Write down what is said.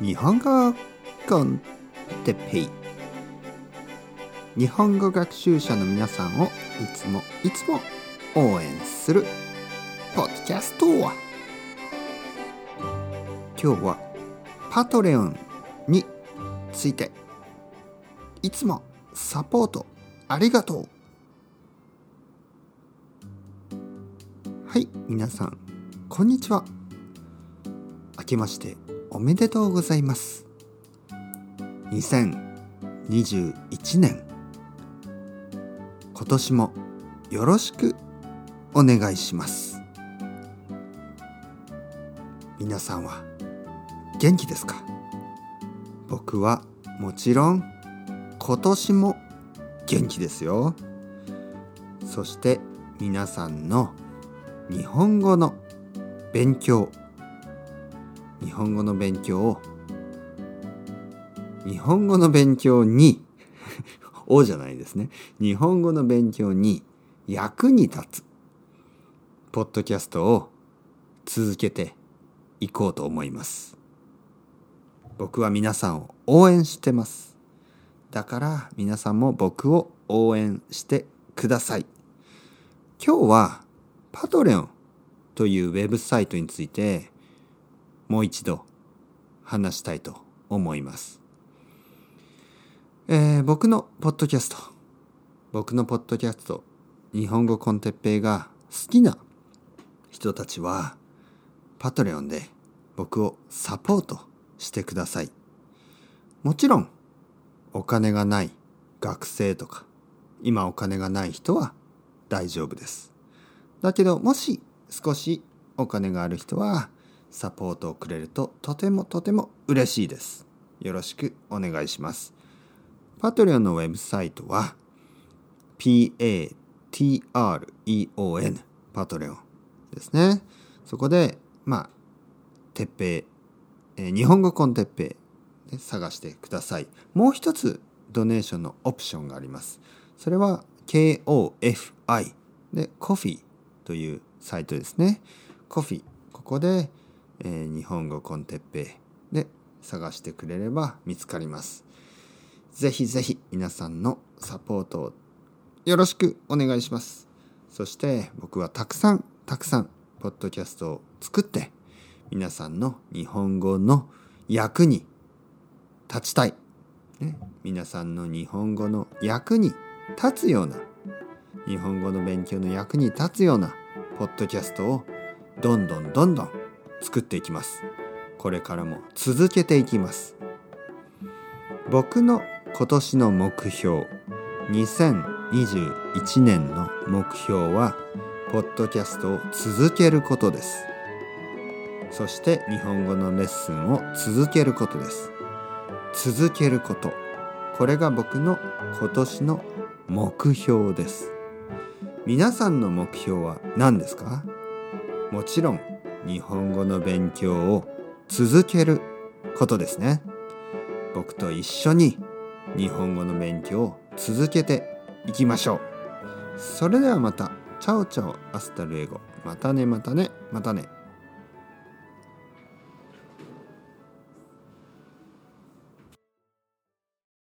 日本語コンテペイ。日本語学習者の皆さんをいつもいつも応援するポッドキャスト今日はパトレオンについていつもサポートありがとう。はい皆さんこんにちは。明けましておめでとうございます。2021年今年もよろしくお願いします。皆さんは元気ですか？僕はもちろん今年も元気ですよ。そして皆さんの日本語の勉強日本語の勉強を。日本語の勉強に「お」じゃないですね。日本語の勉強に役に立つポッドキャストを続けていこうと思います。僕は皆さんを応援してます。だから皆さんも僕を応援してください。今日はパトレオンというウェブサイトについてもう一度話したいと思います。えー、僕のポッドキャスト、僕のポッドキャスト、日本語コンテッペイが好きな人たちは、パトレオンで僕をサポートしてください。もちろん、お金がない学生とか、今お金がない人は大丈夫です。だけど、もし少しお金がある人は、サポートをくれるととてもとても嬉しいです。よろしくお願いします。パトレオンのウェブサイトは patreon パトレオンですね。そこで、まあ、てっぺい、え、日本語コンテッペイで探してください。もう一つドネーションのオプションがあります。それは KOFI で Coffee というサイトですね。Coffee ここでえー、日本語コンテッペイで探してくれれば見つかります。ぜひぜひ皆さんのサポートをよろしくお願いします。そして僕はたくさんたくさんポッドキャストを作って皆さんの日本語の役に立ちたい。ね、皆さんの日本語の役に立つような日本語の勉強の役に立つようなポッドキャストをどんどんどんどん作っていきます。これからも続けていきます。僕の今年の目標2021年の目標はポッドキャストを続けることです。そして日本語のレッスンを続けることです。続けること。これが僕の今年の目標です。皆さんの目標は何ですか？もちろん日本語の勉強を続けることですね。僕と一緒に日本語の勉強を続けていきましょう。それではまた。 Chao chao hasta luego。またねまたねまたね。